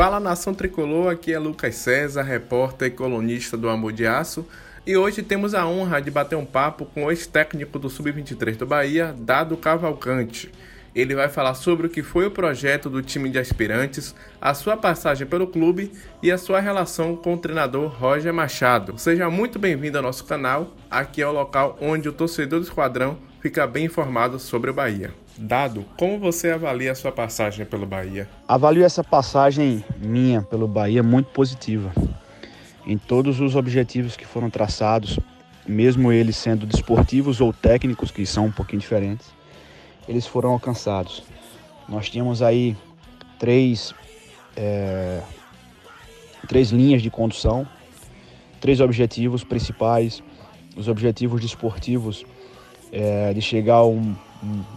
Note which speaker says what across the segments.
Speaker 1: Fala nação tricolor, aqui é Lucas César, repórter e colunista do Amor de Aço. E hoje temos a honra de bater um papo com o ex-técnico do Sub-23 do Bahia, Dado Cavalcante. Ele vai falar sobre o que foi o projeto do time de aspirantes, a sua passagem pelo clube e a sua relação com o treinador Roger Machado. Seja muito bem-vindo ao nosso canal. Aqui é o local onde o torcedor do esquadrão fica bem informado sobre o Bahia. Dado, como você avalia a sua passagem pelo Bahia?
Speaker 2: Avalio essa passagem minha pelo Bahia muito positiva. Em todos os objetivos que foram traçados, mesmo eles sendo desportivos ou técnicos, que são um pouquinho diferentes, eles foram alcançados. Nós tínhamos aí três, é, três linhas de condução, três objetivos principais. Os objetivos desportivos é, de chegar a um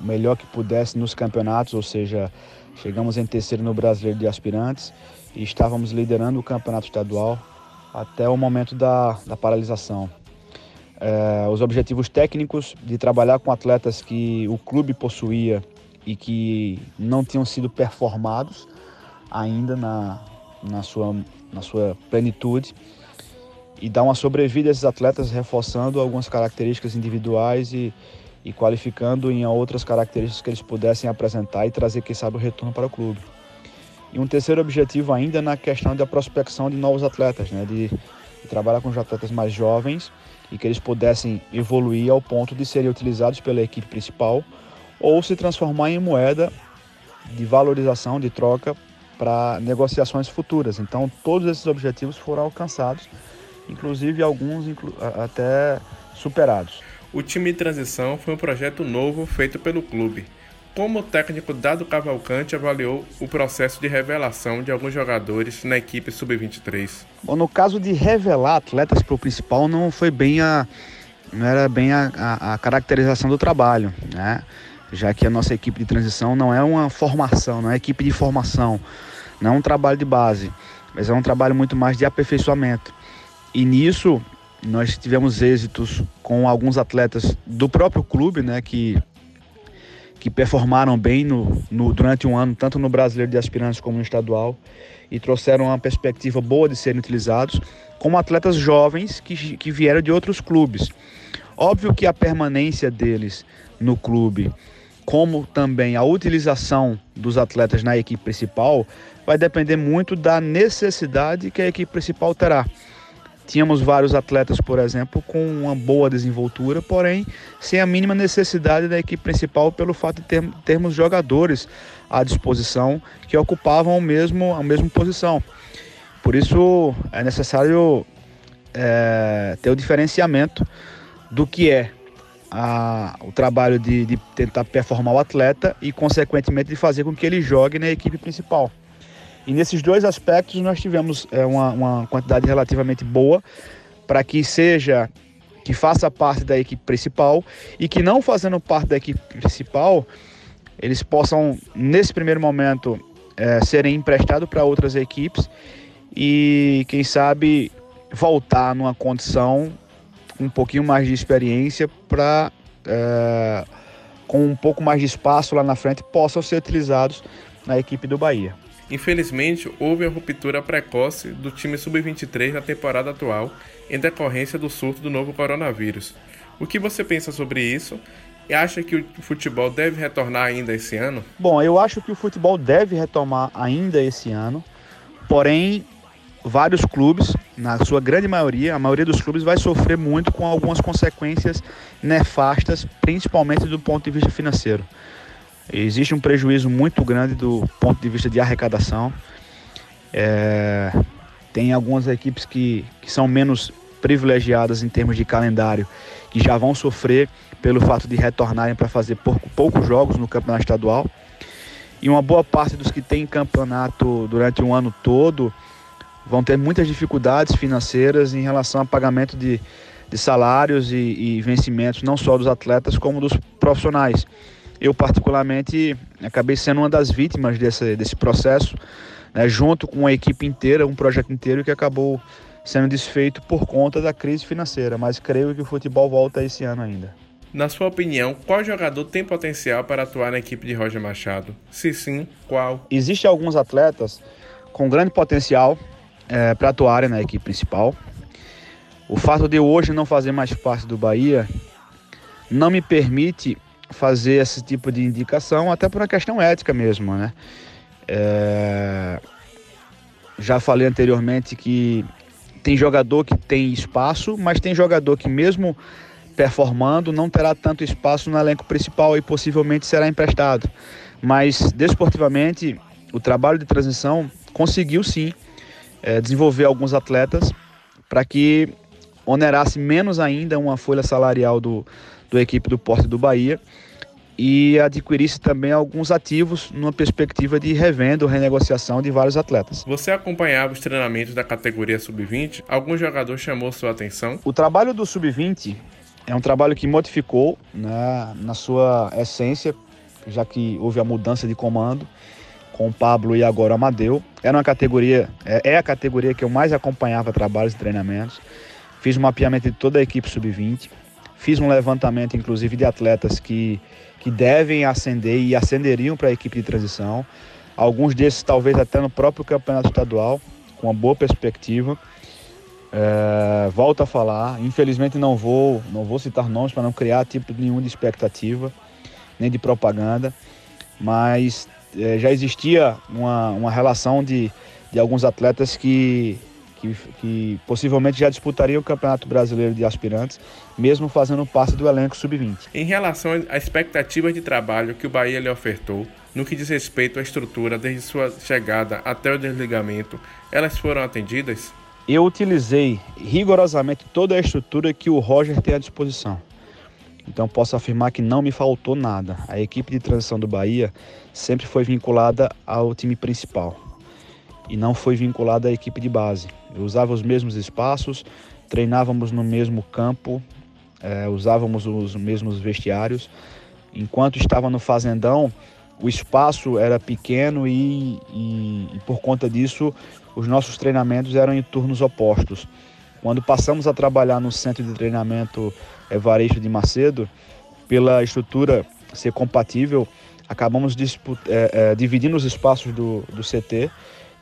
Speaker 2: melhor que pudesse nos campeonatos, ou seja, chegamos em terceiro no Brasileiro de Aspirantes e estávamos liderando o campeonato estadual até o momento da, da paralisação. É, os objetivos técnicos de trabalhar com atletas que o clube possuía e que não tinham sido performados ainda na, na, sua, na sua plenitude e dar uma sobrevida a esses atletas reforçando algumas características individuais e, e qualificando em outras características que eles pudessem apresentar e trazer, quem sabe, o retorno para o clube. E um terceiro objetivo ainda na questão da prospecção de novos atletas, né? de, de trabalhar com os atletas mais jovens e que eles pudessem evoluir ao ponto de serem utilizados pela equipe principal ou se transformar em moeda de valorização, de troca para negociações futuras. Então, todos esses objetivos foram alcançados, inclusive alguns inclu até superados.
Speaker 1: O time de transição foi um projeto novo feito pelo clube. Como o técnico Dado Cavalcante avaliou o processo de revelação de alguns jogadores na equipe sub-23?
Speaker 2: Bom, no caso de revelar atletas para o principal, não foi bem a, não era bem a, a, a, caracterização do trabalho, né? Já que a nossa equipe de transição não é uma formação, não é equipe de formação, não é um trabalho de base, mas é um trabalho muito mais de aperfeiçoamento. E nisso nós tivemos êxitos com alguns atletas do próprio clube, né, que, que performaram bem no, no, durante um ano, tanto no Brasileiro de Aspirantes como no estadual, e trouxeram uma perspectiva boa de serem utilizados, como atletas jovens que, que vieram de outros clubes. Óbvio que a permanência deles no clube, como também a utilização dos atletas na equipe principal, vai depender muito da necessidade que a equipe principal terá. Tínhamos vários atletas, por exemplo, com uma boa desenvoltura, porém sem a mínima necessidade da equipe principal pelo fato de ter, termos jogadores à disposição que ocupavam o mesmo, a mesma posição. Por isso é necessário é, ter o diferenciamento do que é a, o trabalho de, de tentar performar o atleta e, consequentemente, de fazer com que ele jogue na equipe principal. E nesses dois aspectos nós tivemos é, uma, uma quantidade relativamente boa para que seja que faça parte da equipe principal e que não fazendo parte da equipe principal eles possam nesse primeiro momento é, serem emprestados para outras equipes e quem sabe voltar numa condição um pouquinho mais de experiência para é, com um pouco mais de espaço lá na frente possam ser utilizados na equipe do Bahia.
Speaker 1: Infelizmente, houve a ruptura precoce do time sub-23 na temporada atual em decorrência do surto do novo coronavírus. O que você pensa sobre isso? E acha que o futebol deve retornar ainda esse ano?
Speaker 2: Bom, eu acho que o futebol deve retomar ainda esse ano, porém, vários clubes, na sua grande maioria, a maioria dos clubes vai sofrer muito com algumas consequências nefastas, principalmente do ponto de vista financeiro. Existe um prejuízo muito grande do ponto de vista de arrecadação. É, tem algumas equipes que, que são menos privilegiadas em termos de calendário, que já vão sofrer pelo fato de retornarem para fazer pouco, poucos jogos no campeonato estadual. E uma boa parte dos que têm campeonato durante um ano todo vão ter muitas dificuldades financeiras em relação ao pagamento de, de salários e, e vencimentos, não só dos atletas, como dos profissionais. Eu, particularmente, acabei sendo uma das vítimas desse, desse processo, né, junto com a equipe inteira, um projeto inteiro que acabou sendo desfeito por conta da crise financeira. Mas creio que o futebol volta esse ano ainda.
Speaker 1: Na sua opinião, qual jogador tem potencial para atuar na equipe de Roger Machado? Se sim, qual?
Speaker 2: Existem alguns atletas com grande potencial é, para atuarem na equipe principal. O fato de eu hoje não fazer mais parte do Bahia não me permite fazer esse tipo de indicação, até por uma questão ética mesmo, né? É... Já falei anteriormente que tem jogador que tem espaço, mas tem jogador que mesmo performando não terá tanto espaço no elenco principal e possivelmente será emprestado. Mas desportivamente, o trabalho de transição conseguiu sim é, desenvolver alguns atletas para que onerasse menos ainda uma folha salarial do, do equipe do Porto do Bahia e adquirisse também alguns ativos numa perspectiva de revenda ou renegociação de vários atletas.
Speaker 1: Você acompanhava os treinamentos da categoria sub-20? Algum jogador chamou sua atenção?
Speaker 2: O trabalho do sub-20 é um trabalho que modificou né, na sua essência, já que houve a mudança de comando com o Pablo e agora o Amadeu. Era uma categoria, é, é a categoria que eu mais acompanhava trabalhos e treinamentos. Fiz um mapeamento de toda a equipe sub-20. Fiz um levantamento, inclusive, de atletas que, que devem ascender e ascenderiam para a equipe de transição. Alguns desses, talvez até no próprio campeonato estadual, com uma boa perspectiva. É, volto a falar, infelizmente não vou, não vou citar nomes para não criar tipo nenhum de expectativa, nem de propaganda, mas é, já existia uma, uma relação de, de alguns atletas que que, que possivelmente já disputariam o Campeonato Brasileiro de Aspirantes, mesmo fazendo parte do elenco sub-20.
Speaker 1: Em relação à expectativa de trabalho que o Bahia lhe ofertou, no que diz respeito à estrutura desde sua chegada até o desligamento, elas foram atendidas?
Speaker 2: Eu utilizei rigorosamente toda a estrutura que o Roger tem à disposição. Então posso afirmar que não me faltou nada. A equipe de transição do Bahia sempre foi vinculada ao time principal e não foi vinculada à equipe de base. Eu usava os mesmos espaços, treinávamos no mesmo campo, é, usávamos os mesmos vestiários. Enquanto estava no Fazendão, o espaço era pequeno e, e, e por conta disso os nossos treinamentos eram em turnos opostos. Quando passamos a trabalhar no centro de treinamento Evaristo de Macedo, pela estrutura ser compatível, acabamos é, é, dividindo os espaços do, do CT,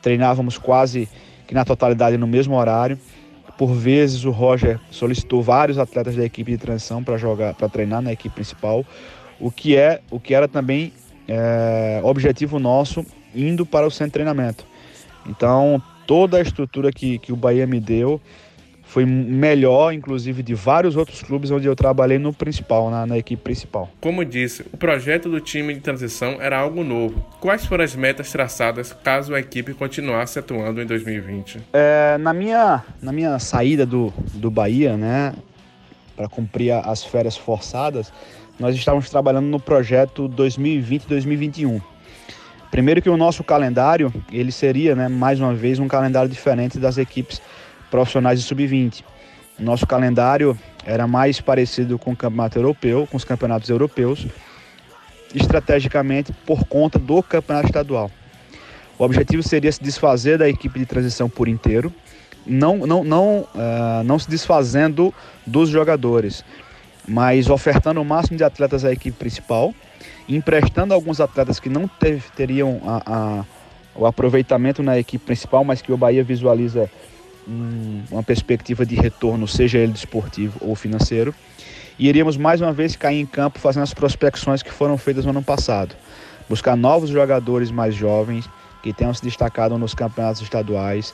Speaker 2: treinávamos quase que na totalidade no mesmo horário. Por vezes o Roger solicitou vários atletas da equipe de transição para jogar, para treinar na equipe principal, o que é, o que era também é, objetivo nosso indo para o centro de treinamento. Então toda a estrutura que, que o Bahia me deu foi melhor, inclusive, de vários outros clubes onde eu trabalhei no principal, na, na, equipe principal.
Speaker 1: Como disse, o projeto do time de transição era algo novo. Quais foram as metas traçadas caso a equipe continuasse atuando em 2020?
Speaker 2: É, na, minha, na minha saída do, do Bahia, né, para cumprir as férias forçadas, nós estávamos trabalhando no projeto 2020-2021. Primeiro que o nosso calendário, ele seria, né, mais uma vez, um calendário diferente das equipes profissionais de sub-20. Nosso calendário era mais parecido com o campeonato europeu, com os campeonatos europeus, estrategicamente por conta do campeonato estadual. O objetivo seria se desfazer da equipe de transição por inteiro, não, não, não, uh, não se desfazendo dos jogadores, mas ofertando o máximo de atletas à equipe principal, emprestando alguns atletas que não ter, teriam a, a, o aproveitamento na equipe principal, mas que o Bahia visualiza um, uma perspectiva de retorno, seja ele desportivo ou financeiro. E iríamos mais uma vez cair em campo fazendo as prospecções que foram feitas no ano passado. Buscar novos jogadores mais jovens que tenham se destacado nos campeonatos estaduais,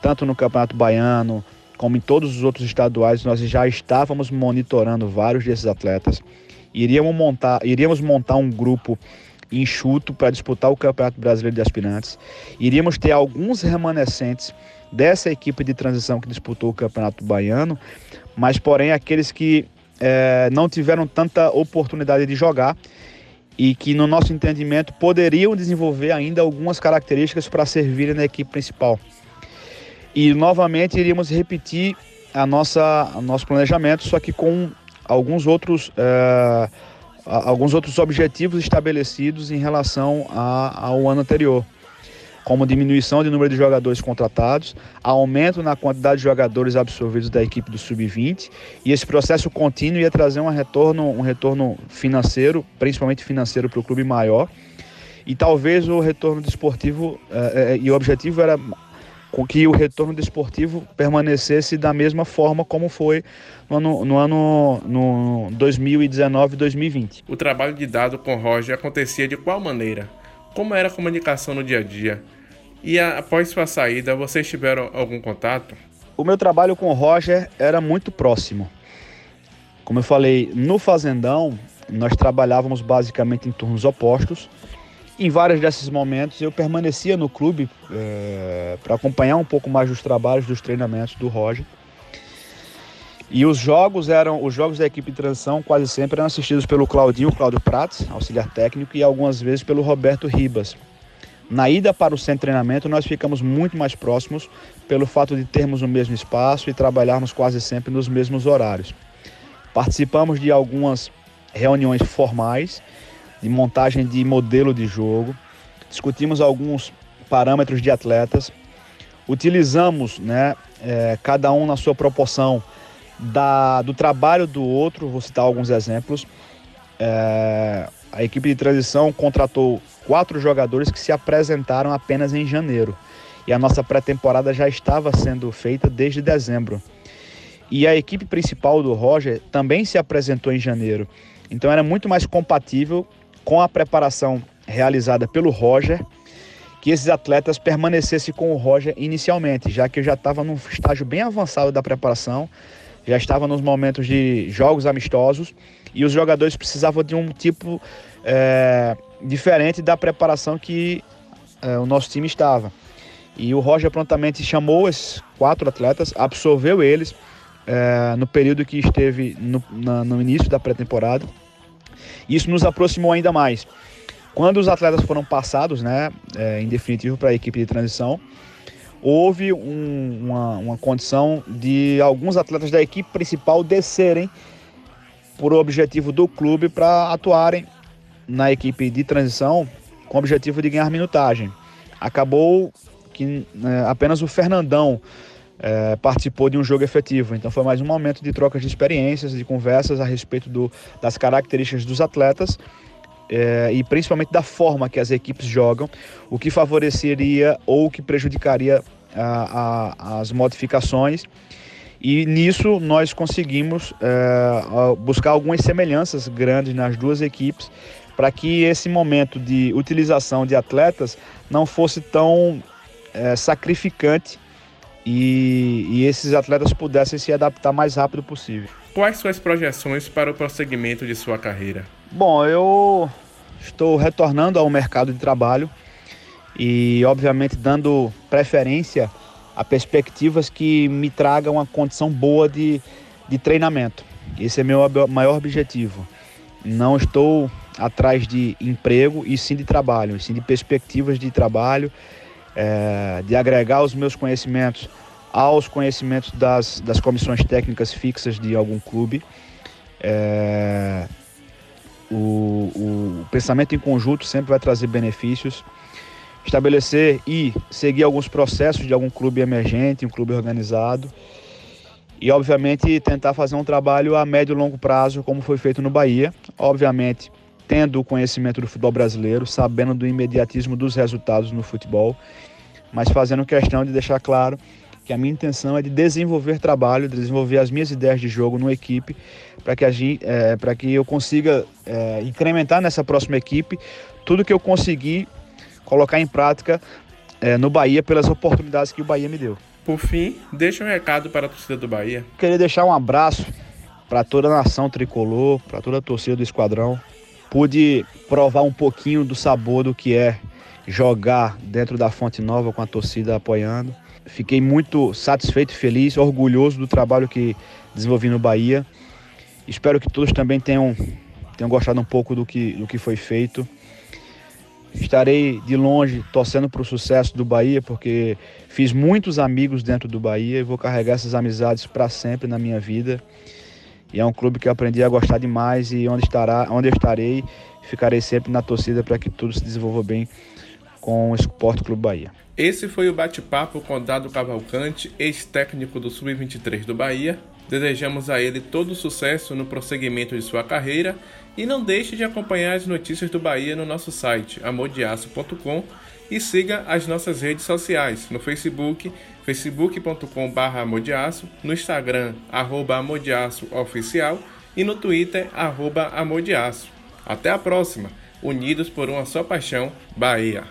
Speaker 2: tanto no Campeonato Baiano como em todos os outros estaduais. Nós já estávamos monitorando vários desses atletas. Iríamos montar, iríamos montar um grupo enxuto para disputar o Campeonato Brasileiro de Aspirantes. Iríamos ter alguns remanescentes dessa equipe de transição que disputou o Campeonato Baiano, mas porém aqueles que é, não tiveram tanta oportunidade de jogar e que, no nosso entendimento, poderiam desenvolver ainda algumas características para servirem na equipe principal. E novamente iríamos repetir a nossa, nosso planejamento, só que com alguns outros, é, alguns outros objetivos estabelecidos em relação a, ao ano anterior como diminuição de número de jogadores contratados, aumento na quantidade de jogadores absorvidos da equipe do sub-20 e esse processo contínuo ia trazer um retorno, um retorno financeiro, principalmente financeiro para o clube maior. e talvez o retorno desportivo é, é, e o objetivo era que o retorno desportivo permanecesse da mesma forma como foi no ano, no ano no 2019 2020.
Speaker 1: O trabalho de dado com Roger acontecia de qual maneira? Como era a comunicação no dia a dia? E após sua saída, vocês tiveram algum contato?
Speaker 2: O meu trabalho com o Roger era muito próximo. Como eu falei, no Fazendão, nós trabalhávamos basicamente em turnos opostos. Em vários desses momentos, eu permanecia no clube é, para acompanhar um pouco mais dos trabalhos, dos treinamentos do Roger. E os jogos eram os jogos da equipe de transição quase sempre eram assistidos pelo Claudinho, Cláudio Prates, auxiliar técnico, e algumas vezes pelo Roberto Ribas. Na ida para o centro de treinamento, nós ficamos muito mais próximos pelo fato de termos o mesmo espaço e trabalharmos quase sempre nos mesmos horários. Participamos de algumas reuniões formais de montagem de modelo de jogo, discutimos alguns parâmetros de atletas, utilizamos, né, é, cada um na sua proporção da, do trabalho do outro, vou citar alguns exemplos. É, a equipe de transição contratou quatro jogadores que se apresentaram apenas em janeiro. E a nossa pré-temporada já estava sendo feita desde dezembro. E a equipe principal do Roger também se apresentou em janeiro. Então era muito mais compatível com a preparação realizada pelo Roger que esses atletas permanecessem com o Roger inicialmente, já que eu já estava num estágio bem avançado da preparação, já estava nos momentos de jogos amistosos e os jogadores precisavam de um tipo é, diferente da preparação que é, o nosso time estava. E o Roger prontamente chamou esses quatro atletas, absorveu eles é, no período que esteve no, na, no início da pré-temporada. Isso nos aproximou ainda mais. Quando os atletas foram passados, né, é, em definitivo para a equipe de transição, houve um, uma, uma condição de alguns atletas da equipe principal descerem por objetivo do clube para atuarem na equipe de transição com o objetivo de ganhar minutagem. Acabou que é, apenas o Fernandão é, participou de um jogo efetivo. Então foi mais um momento de troca de experiências, de conversas a respeito do, das características dos atletas é, e principalmente da forma que as equipes jogam, o que favoreceria ou que prejudicaria a, a, as modificações. E nisso nós conseguimos é, buscar algumas semelhanças grandes nas duas equipes para que esse momento de utilização de atletas não fosse tão é, sacrificante e, e esses atletas pudessem se adaptar mais rápido possível.
Speaker 1: Quais suas projeções para o prosseguimento de sua carreira?
Speaker 2: Bom, eu estou retornando ao mercado de trabalho e, obviamente, dando preferência a perspectivas que me tragam uma condição boa de, de treinamento. Esse é meu maior objetivo. Não estou atrás de emprego e sim de trabalho, e sim de perspectivas de trabalho é, de agregar os meus conhecimentos aos conhecimentos das, das comissões técnicas fixas de algum clube. É, o, o, pensamento em conjunto sempre vai trazer benefícios. Estabelecer e seguir alguns processos de algum clube emergente, um clube organizado. E, obviamente, tentar fazer um trabalho a médio e longo prazo, como foi feito no Bahia. Obviamente, tendo o conhecimento do futebol brasileiro, sabendo do imediatismo dos resultados no futebol, mas fazendo questão de deixar claro que a minha intenção é de desenvolver trabalho, desenvolver as minhas ideias de jogo numa equipe, para que, é, que eu consiga é, incrementar nessa próxima equipe tudo que eu conseguir colocar em prática é, no Bahia pelas oportunidades que o Bahia me deu.
Speaker 1: Por fim, deixa um recado para a torcida do Bahia.
Speaker 2: Queria deixar um abraço para toda a nação tricolor, para toda a torcida do esquadrão, pude provar um pouquinho do sabor do que é jogar dentro da Fonte Nova com a torcida apoiando. Fiquei muito satisfeito feliz, orgulhoso do trabalho que desenvolvi no Bahia. Espero que todos também tenham, tenham gostado um pouco do que, do que foi feito. Estarei de longe torcendo para o sucesso do Bahia, porque fiz muitos amigos dentro do Bahia e vou carregar essas amizades para sempre na minha vida. E é um clube que eu aprendi a gostar demais e onde estará, onde eu estarei, ficarei sempre na torcida para que tudo se desenvolva bem com o Esporte Clube Bahia.
Speaker 1: Esse foi o bate-papo com Dado Cavalcante, ex-técnico do Sub-23 do Bahia. Desejamos a ele todo sucesso no prosseguimento de sua carreira e não deixe de acompanhar as notícias do Bahia no nosso site amodiaço.com e siga as nossas redes sociais no Facebook, facebook.com.br amodiaço, no Instagram, arroba amodiaçooficial e no Twitter, arroba amodiaço. Até a próxima! Unidos por uma só paixão, Bahia!